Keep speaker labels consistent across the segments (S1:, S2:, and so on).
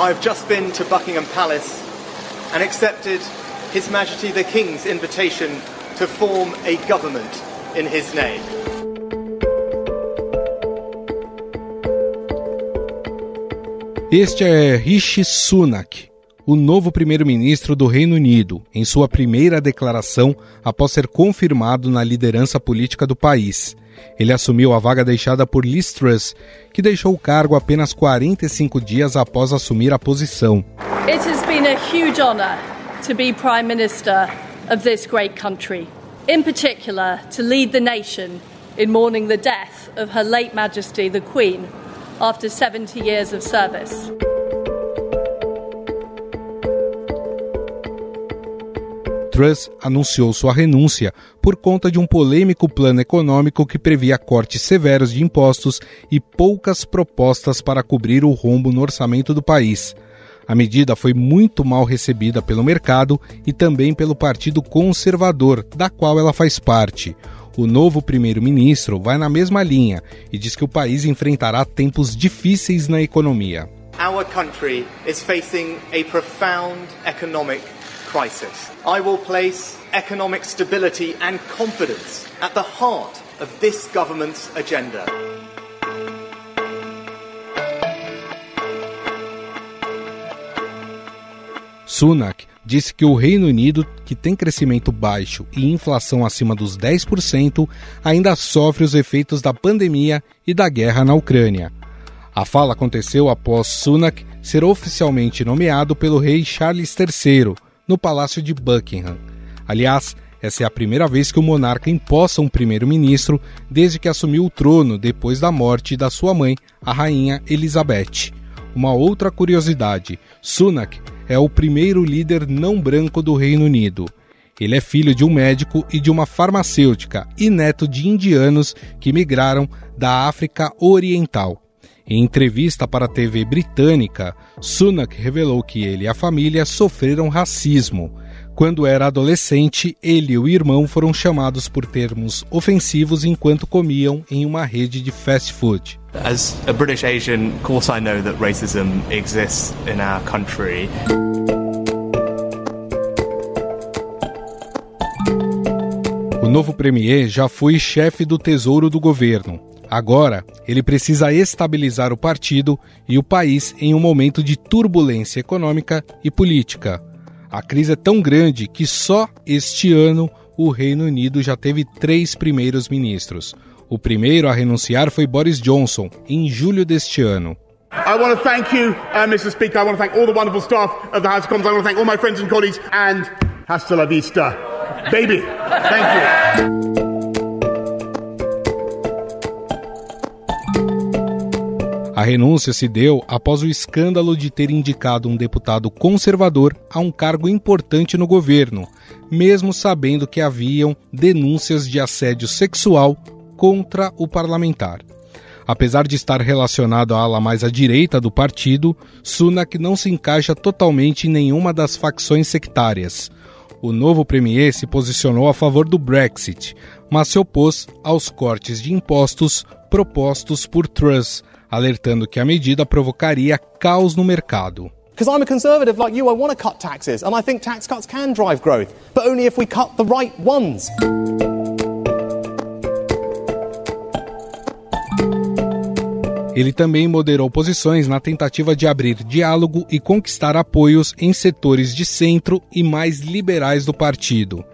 S1: I've just been to Buckingham Palace and accepted His Majesty the King's invitation to form a government in his name.
S2: Este é Rishi Sunak, o novo primeiro-ministro do Reino Unido, em sua primeira declaração após ser confirmado na liderança política do país. Ele assumiu a vaga deixada por Liz Truss, que deixou o cargo apenas 45 dias após assumir a posição.
S3: It has been a huge honor to be prime minister of this great country. In particular, to lead the nation in mourning the death of Her late Majesty the Queen after 70 years of service.
S2: Truss anunciou sua renúncia por conta de um polêmico plano econômico que previa cortes severos de impostos e poucas propostas para cobrir o rombo no orçamento do país. A medida foi muito mal recebida pelo mercado e também pelo Partido Conservador, da qual ela faz parte. O novo primeiro-ministro vai na mesma linha e diz que o país enfrentará tempos difíceis na economia.
S1: Our country is facing a profound economic crisis. I will place economic stability and confidence at the heart of this government's agenda.
S2: Sunak disse que o Reino Unido, que tem crescimento baixo e inflação acima dos 10%, ainda sofre os efeitos da pandemia e da guerra na Ucrânia. A fala aconteceu após Sunak ser oficialmente nomeado pelo rei Charles III no Palácio de Buckingham. Aliás, essa é a primeira vez que o monarca empossa um primeiro-ministro desde que assumiu o trono depois da morte da sua mãe, a rainha Elizabeth. Uma outra curiosidade: Sunak é o primeiro líder não branco do Reino Unido. Ele é filho de um médico e de uma farmacêutica e neto de indianos que migraram da África Oriental. Em entrevista para a TV britânica, Sunak revelou que ele e a família sofreram racismo. Quando era adolescente, ele e o irmão foram chamados por termos ofensivos enquanto comiam em uma rede de fast food.
S4: As a British Asian, of course I know that racism exists in our country.
S2: O novo premier já foi chefe do Tesouro do governo. Agora, ele precisa estabilizar o partido e o país em um momento de turbulência econômica e política. A crise é tão grande que só este ano o Reino Unido já teve três primeiros ministros. O primeiro a renunciar foi Boris Johnson, em julho deste ano.
S5: I want to thank you, uh, Mr. Speaker. I want to thank all the wonderful staff of the House of Commons. I want to thank all my friends and colleagues. And hasta la vista, baby. Thank you.
S2: A renúncia se deu após o escândalo de ter indicado um deputado conservador a um cargo importante no governo, mesmo sabendo que haviam denúncias de assédio sexual contra o parlamentar. Apesar de estar relacionado à ala mais à direita do partido, Sunak não se encaixa totalmente em nenhuma das facções sectárias. O novo premier se posicionou a favor do Brexit, mas se opôs aos cortes de impostos propostos por Truss, alertando que a medida provocaria caos no mercado.
S6: Because I'm a conservative like you, I want to cut taxes, and I think tax cuts can drive growth, but only if we cut the right ones.
S2: Ele também moderou posições na tentativa de abrir diálogo e conquistar apoios em setores de centro e mais liberais do partido.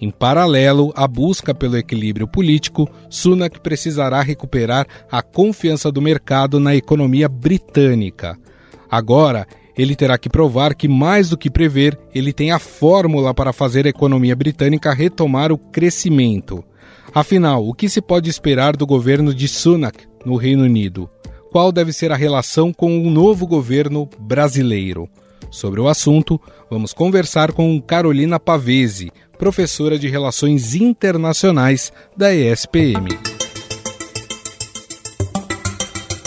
S2: Em paralelo à busca pelo equilíbrio político, Sunak precisará recuperar a confiança do mercado na economia britânica. Agora, ele terá que provar que, mais do que prever, ele tem a fórmula para fazer a economia britânica retomar o crescimento. Afinal, o que se pode esperar do governo de Sunak no Reino Unido? Qual deve ser a relação com o novo governo brasileiro? Sobre o assunto, vamos conversar com Carolina Pavese, professora de Relações Internacionais da ESPM.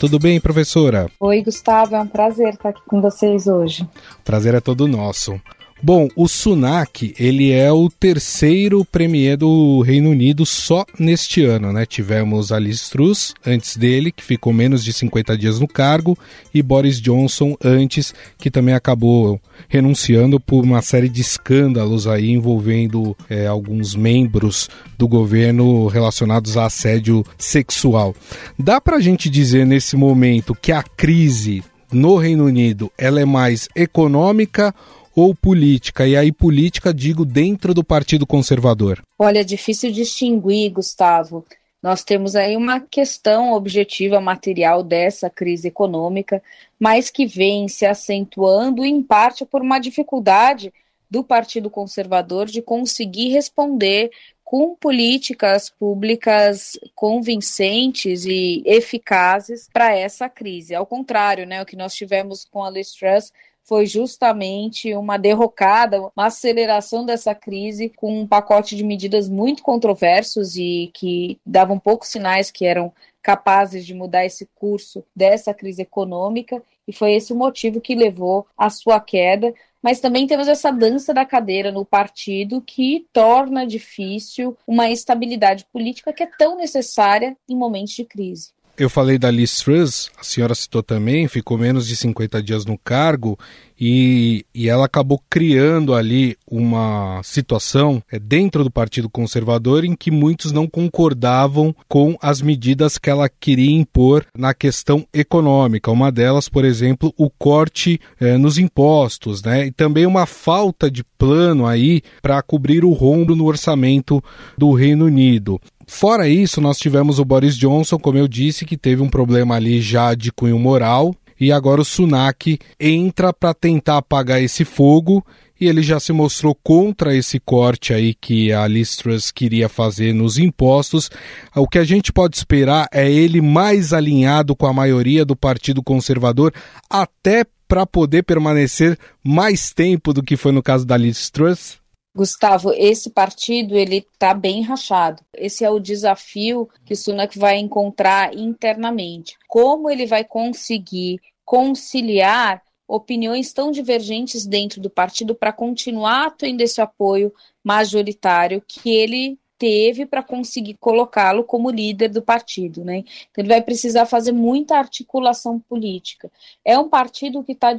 S2: Tudo bem, professora?
S7: Oi, Gustavo, é um prazer estar aqui com vocês hoje.
S2: O prazer é todo nosso. Bom, o Sunak, ele é o terceiro premier do Reino Unido só neste ano, né? Tivemos a Liz Truss antes dele, que ficou menos de 50 dias no cargo, e Boris Johnson antes, que também acabou renunciando por uma série de escândalos aí envolvendo é, alguns membros do governo relacionados a assédio sexual. Dá pra gente dizer nesse momento que a crise no Reino Unido ela é mais econômica ou política? E aí, política, digo, dentro do Partido Conservador.
S7: Olha, é difícil distinguir, Gustavo. Nós temos aí uma questão objetiva material dessa crise econômica, mas que vem se acentuando em parte por uma dificuldade do Partido Conservador de conseguir responder com políticas públicas convincentes e eficazes para essa crise. Ao contrário, né, o que nós tivemos com a Liz Truss foi justamente uma derrocada, uma aceleração dessa crise com um pacote de medidas muito controversos e que davam poucos sinais que eram capazes de mudar esse curso dessa crise econômica, e foi esse o motivo que levou à sua queda. Mas também temos essa dança da cadeira no partido que torna difícil uma estabilidade política que é tão necessária em momentos de crise.
S2: Eu falei da Liz Truss, a senhora citou também, ficou menos de 50 dias no cargo e, e ela acabou criando ali uma situação é, dentro do Partido Conservador em que muitos não concordavam com as medidas que ela queria impor na questão econômica. Uma delas, por exemplo, o corte é, nos impostos, né? E também uma falta de plano aí para cobrir o rombo no orçamento do Reino Unido. Fora isso, nós tivemos o Boris Johnson, como eu disse, que teve um problema ali já de cunho moral, e agora o Sunak entra para tentar apagar esse fogo e ele já se mostrou contra esse corte aí que a Liz Truss queria fazer nos impostos. O que a gente pode esperar é ele mais alinhado com a maioria do Partido Conservador, até para poder permanecer mais tempo do que foi no caso da Liz Truss?
S7: Gustavo, esse partido ele está bem rachado. Esse é o desafio que o Sunak vai encontrar internamente. Como ele vai conseguir conciliar opiniões tão divergentes dentro do partido para continuar tendo esse apoio majoritário que ele teve para conseguir colocá-lo como líder do partido, né? Então ele vai precisar fazer muita articulação política. É um partido que está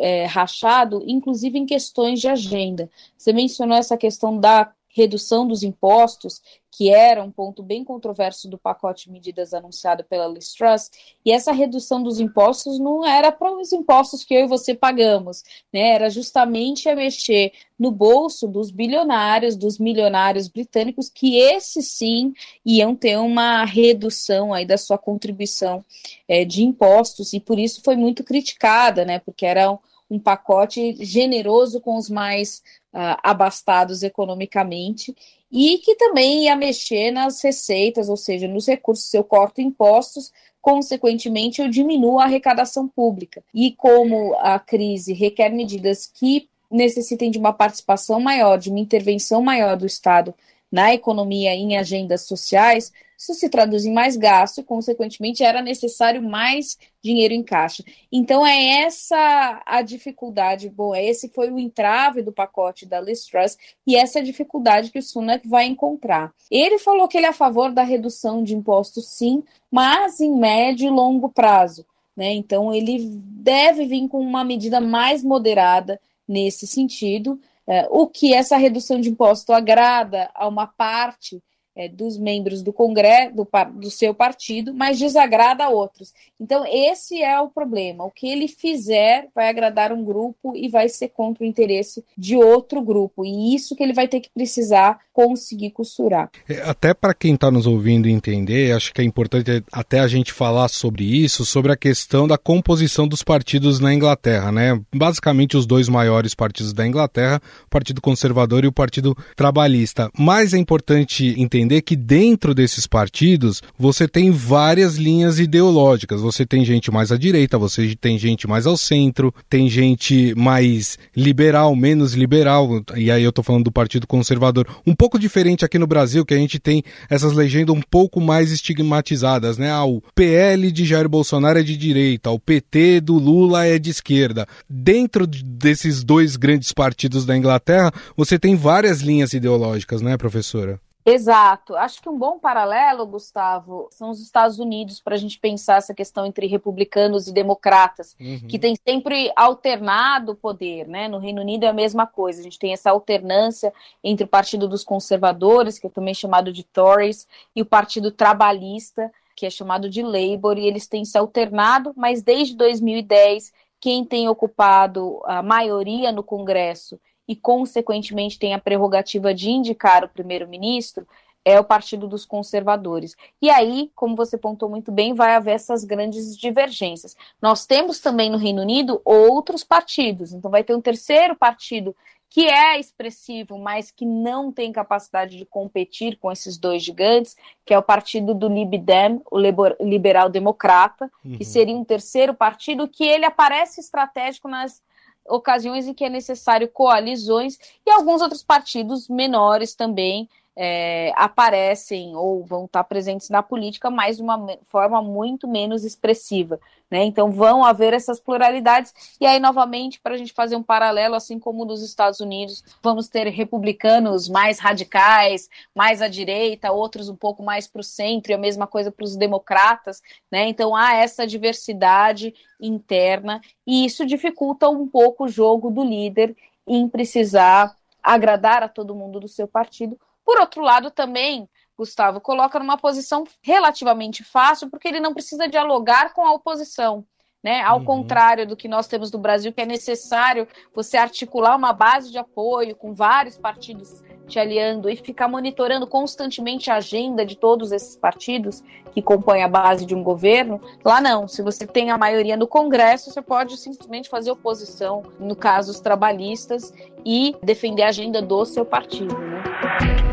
S7: é, rachado, inclusive em questões de agenda. Você mencionou essa questão da redução dos impostos, que era um ponto bem controverso do pacote de medidas anunciado pela Liz Truss, e essa redução dos impostos não era para os impostos que eu e você pagamos, né? Era justamente a mexer no bolso dos bilionários, dos milionários britânicos, que esses sim iam ter uma redução aí da sua contribuição é, de impostos, e por isso foi muito criticada, né? Porque era um, um pacote generoso com os mais uh, abastados economicamente e que também ia mexer nas receitas, ou seja, nos recursos. Se eu corto impostos, consequentemente eu diminuo a arrecadação pública. E como a crise requer medidas que necessitem de uma participação maior, de uma intervenção maior do Estado na economia em agendas sociais, isso se traduz em mais gasto e, consequentemente, era necessário mais dinheiro em caixa. Então, é essa a dificuldade, bom, esse foi o entrave do pacote da Liz Truss e essa é a dificuldade que o Sunak vai encontrar. Ele falou que ele é a favor da redução de impostos, sim, mas em médio e longo prazo. Né? Então, ele deve vir com uma medida mais moderada nesse sentido, é, o que essa redução de imposto agrada a uma parte é, dos membros do Congresso, do, do, seu partido, mas desagrada a outros. Então, esse é o problema. O que ele fizer vai agradar um grupo e vai ser contra o interesse de outro grupo. E isso que ele vai ter que precisar conseguir costurar.
S2: É, até para quem está nos ouvindo entender, acho que é importante até a gente falar sobre isso, sobre a questão da composição dos partidos na Inglaterra, né? Basicamente os dois maiores partidos da Inglaterra, o Partido Conservador e o Partido Trabalhista. Mas é importante entender entender que dentro desses partidos você tem várias linhas ideológicas. Você tem gente mais à direita, você tem gente mais ao centro, tem gente mais liberal, menos liberal. E aí eu tô falando do Partido Conservador. Um pouco diferente aqui no Brasil, que a gente tem essas legendas um pouco mais estigmatizadas, né? Ah, o PL de Jair Bolsonaro é de direita, o PT do Lula é de esquerda. Dentro desses dois grandes partidos da Inglaterra, você tem várias linhas ideológicas, né, professora?
S7: Exato. Acho que um bom paralelo, Gustavo, são os Estados Unidos para a gente pensar essa questão entre republicanos e democratas, uhum. que tem sempre alternado o poder, né? No Reino Unido é a mesma coisa. A gente tem essa alternância entre o Partido dos Conservadores, que é também chamado de Tories, e o Partido Trabalhista, que é chamado de Labour, e eles têm se alternado, mas desde 2010 quem tem ocupado a maioria no Congresso e, consequentemente, tem a prerrogativa de indicar o primeiro-ministro, é o Partido dos Conservadores. E aí, como você pontou muito bem, vai haver essas grandes divergências. Nós temos também no Reino Unido outros partidos, então vai ter um terceiro partido que é expressivo, mas que não tem capacidade de competir com esses dois gigantes, que é o partido do Lib Dem, o liberal democrata, uhum. que seria um terceiro partido que ele aparece estratégico nas ocasiões em que é necessário coalizões e alguns outros partidos menores também é, aparecem ou vão estar presentes na política, mas de uma forma muito menos expressiva. Né? Então vão haver essas pluralidades, e aí, novamente, para a gente fazer um paralelo, assim como nos Estados Unidos, vamos ter republicanos mais radicais, mais à direita, outros um pouco mais para o centro, e a mesma coisa para os democratas. Né? Então há essa diversidade interna, e isso dificulta um pouco o jogo do líder em precisar agradar a todo mundo do seu partido por outro lado, também, Gustavo, coloca numa posição relativamente fácil, porque ele não precisa dialogar com a oposição. Né? Ao uhum. contrário do que nós temos no Brasil, que é necessário você articular uma base de apoio com vários partidos te aliando e ficar monitorando constantemente a agenda de todos esses partidos que compõem a base de um governo. Lá não, se você tem a maioria no Congresso, você pode simplesmente fazer oposição, no caso os trabalhistas, e defender a agenda do seu partido. Né?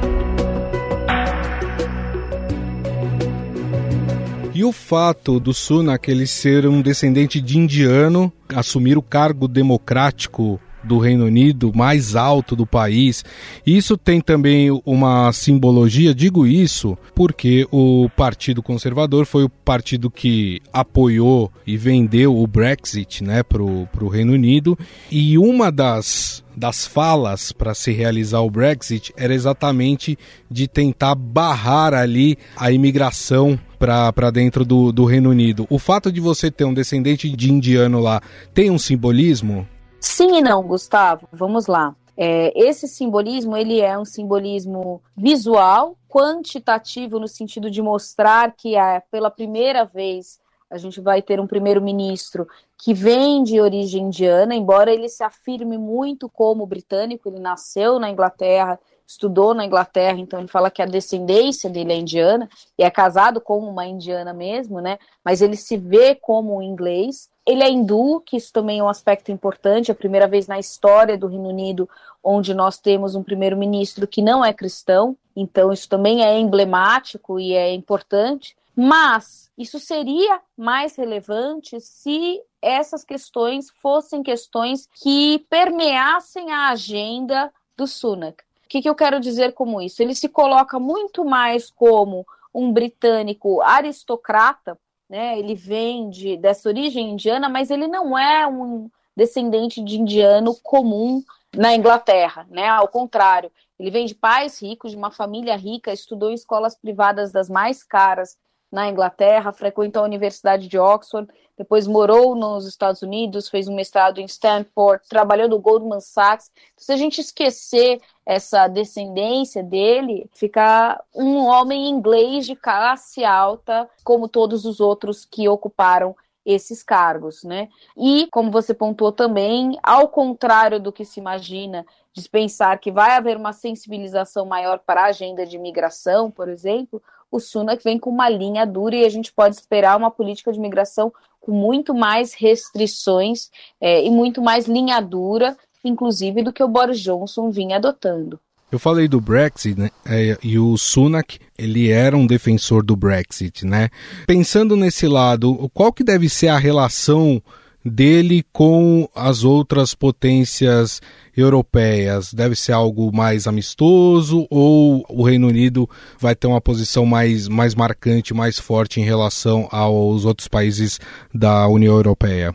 S2: E o fato do Sunak ele ser um descendente de indiano, assumir o cargo democrático do Reino Unido mais alto do país. Isso tem também uma simbologia, digo isso porque o Partido Conservador foi o partido que apoiou e vendeu o Brexit né, para o Reino Unido. E uma das das falas para se realizar o Brexit era exatamente de tentar barrar ali a imigração para dentro do, do Reino Unido. O fato de você ter um descendente de indiano lá tem um simbolismo?
S7: Sim e não, Gustavo. Vamos lá. É, esse simbolismo ele é um simbolismo visual, quantitativo no sentido de mostrar que é, pela primeira vez a gente vai ter um primeiro-ministro que vem de origem indiana, embora ele se afirme muito como britânico, ele nasceu na Inglaterra, estudou na Inglaterra, então ele fala que a descendência dele é indiana e é casado com uma indiana mesmo, né? Mas ele se vê como um inglês. Ele é hindu, que isso também é um aspecto importante, é a primeira vez na história do Reino Unido onde nós temos um primeiro-ministro que não é cristão, então isso também é emblemático e é importante. Mas isso seria mais relevante se essas questões fossem questões que permeassem a agenda do Sunak. O que, que eu quero dizer com isso? Ele se coloca muito mais como um britânico aristocrata, né? Ele vem de, dessa origem indiana, mas ele não é um descendente de indiano comum na Inglaterra, né? Ao contrário, ele vem de pais ricos, de uma família rica, estudou em escolas privadas das mais caras na Inglaterra, frequentou a Universidade de Oxford, depois morou nos Estados Unidos, fez um mestrado em Stanford, trabalhou no Goldman Sachs. Então, se a gente esquecer essa descendência dele, fica um homem inglês de classe alta, como todos os outros que ocuparam esses cargos, né? E, como você pontuou também, ao contrário do que se imagina, de pensar que vai haver uma sensibilização maior para a agenda de imigração, por exemplo, o Sunak vem com uma linha dura e a gente pode esperar uma política de imigração com muito mais restrições é, e muito mais linha dura, inclusive, do que o Boris Johnson vinha adotando.
S2: Eu falei do Brexit, né? É, e o Sunak, ele era um defensor do Brexit, né? Pensando nesse lado, qual que deve ser a relação dele com as outras potências europeias? Deve ser algo mais amistoso ou o Reino Unido vai ter uma posição mais, mais marcante, mais forte em relação aos outros países da União Europeia?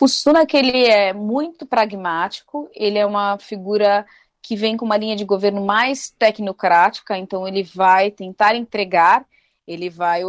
S7: O Sunak ele é muito pragmático, ele é uma figura que vem com uma linha de governo mais tecnocrática, então ele vai tentar entregar, ele vai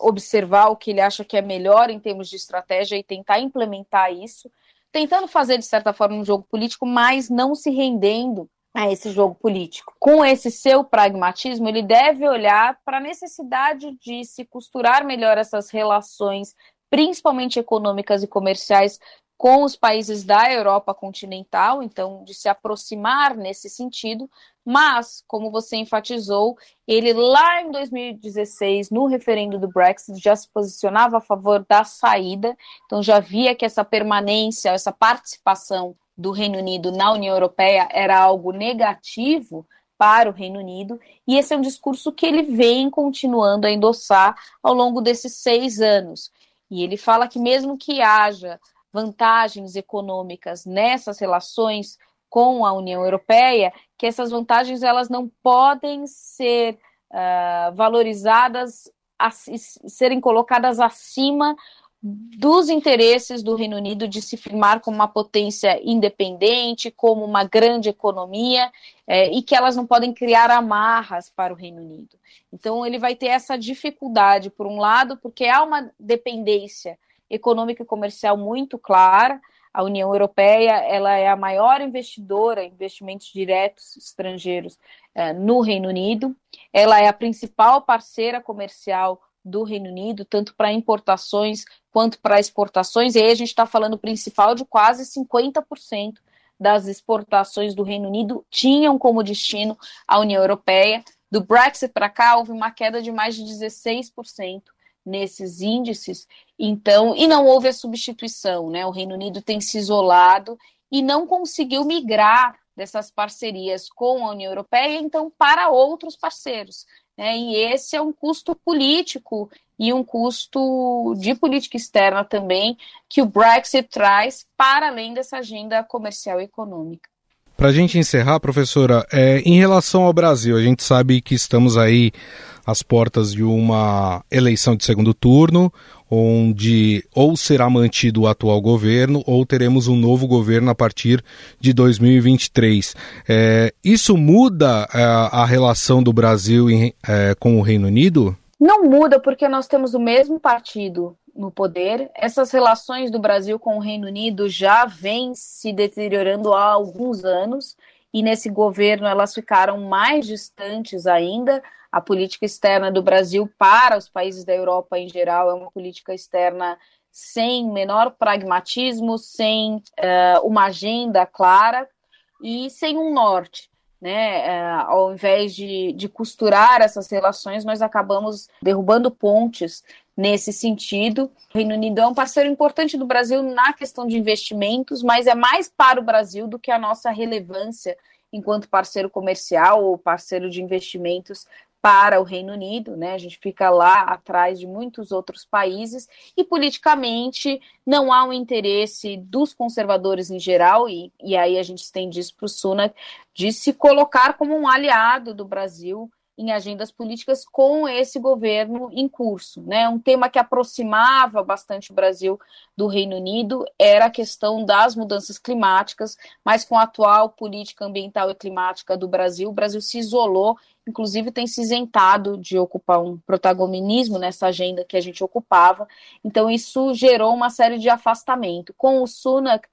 S7: observar o que ele acha que é melhor em termos de estratégia e tentar implementar isso, tentando fazer de certa forma um jogo político, mas não se rendendo a esse jogo político. Com esse seu pragmatismo, ele deve olhar para a necessidade de se costurar melhor essas relações principalmente econômicas e comerciais, com os países da Europa continental, então de se aproximar nesse sentido, mas, como você enfatizou, ele lá em 2016, no referendo do Brexit, já se posicionava a favor da saída, então já via que essa permanência, essa participação do Reino Unido na União Europeia era algo negativo para o Reino Unido, e esse é um discurso que ele vem continuando a endossar ao longo desses seis anos. E ele fala que, mesmo que haja vantagens econômicas nessas relações com a União Europeia, que essas vantagens elas não podem ser uh, valorizadas, serem colocadas acima dos interesses do Reino Unido de se firmar como uma potência independente, como uma grande economia, é, e que elas não podem criar amarras para o Reino Unido. Então, ele vai ter essa dificuldade, por um lado, porque há uma dependência econômica e comercial muito clara. A União Europeia ela é a maior investidora em investimentos diretos estrangeiros é, no Reino Unido. Ela é a principal parceira comercial do Reino Unido, tanto para importações quanto para exportações, e aí a gente está falando principal de quase 50% das exportações do Reino Unido tinham como destino a União Europeia. Do Brexit para cá, houve uma queda de mais de 16% nesses índices, então, e não houve a substituição, né? O Reino Unido tem se isolado e não conseguiu migrar dessas parcerias com a União Europeia, então, para outros parceiros. Né? E esse é um custo político e um custo de política externa também que o Brexit traz para além dessa agenda comercial e econômica.
S2: Para a gente encerrar, professora, é, em relação ao Brasil, a gente sabe que estamos aí às portas de uma eleição de segundo turno, onde ou será mantido o atual governo ou teremos um novo governo a partir de 2023. É, isso muda é, a relação do Brasil em, é, com o Reino Unido?
S7: Não muda, porque nós temos o mesmo partido no poder. Essas relações do Brasil com o Reino Unido já vêm se deteriorando há alguns anos, e nesse governo elas ficaram mais distantes ainda. A política externa do Brasil para os países da Europa em geral é uma política externa sem menor pragmatismo, sem uh, uma agenda clara e sem um norte né? É, ao invés de, de costurar essas relações, nós acabamos derrubando pontes nesse sentido. O Reino Unido é um parceiro importante do Brasil na questão de investimentos, mas é mais para o Brasil do que a nossa relevância enquanto parceiro comercial ou parceiro de investimentos para o Reino Unido, né? A gente fica lá atrás de muitos outros países e politicamente não há um interesse dos conservadores em geral, e, e aí a gente estende isso para o Sunak, de se colocar como um aliado do Brasil em agendas políticas com esse governo em curso. Né? Um tema que aproximava bastante o Brasil do Reino Unido era a questão das mudanças climáticas, mas com a atual política ambiental e climática do Brasil, o Brasil se isolou, inclusive tem se isentado de ocupar um protagonismo nessa agenda que a gente ocupava. Então, isso gerou uma série de afastamento. Com o Sunak,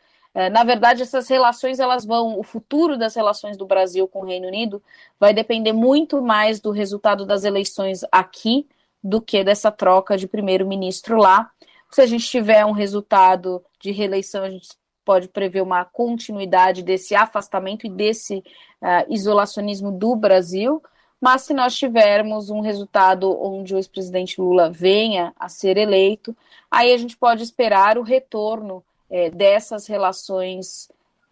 S7: na verdade, essas relações elas vão, o futuro das relações do Brasil com o Reino Unido vai depender muito mais do resultado das eleições aqui do que dessa troca de primeiro-ministro lá. Se a gente tiver um resultado de reeleição, a gente pode prever uma continuidade desse afastamento e desse uh, isolacionismo do Brasil. Mas se nós tivermos um resultado onde o ex-presidente Lula venha a ser eleito, aí a gente pode esperar o retorno é, dessas relações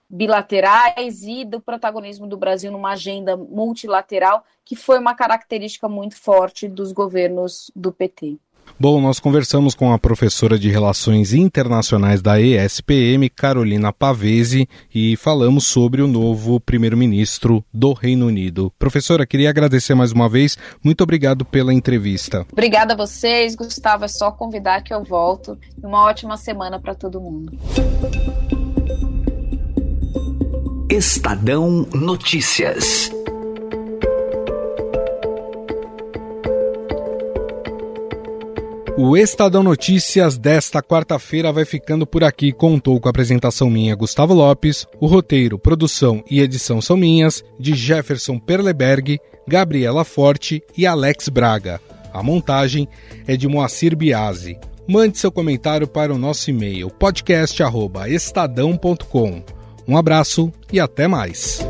S7: bilaterais e do protagonismo do Brasil numa agenda multilateral, que foi uma característica muito forte dos governos do PT.
S2: Bom, nós conversamos com a professora de Relações Internacionais da ESPM, Carolina Pavese, e falamos sobre o novo primeiro-ministro do Reino Unido. Professora, queria agradecer mais uma vez. Muito obrigado pela entrevista.
S7: Obrigada a vocês, Gustavo. É só convidar que eu volto. Uma ótima semana para todo mundo.
S8: Estadão Notícias.
S2: O Estadão Notícias desta quarta-feira vai ficando por aqui. Contou com a apresentação minha, Gustavo Lopes. O roteiro, produção e edição são minhas, de Jefferson Perleberg, Gabriela Forte e Alex Braga. A montagem é de Moacir Biasi. Mande seu comentário para o nosso e-mail podcast@estadão.com. Um abraço e até mais.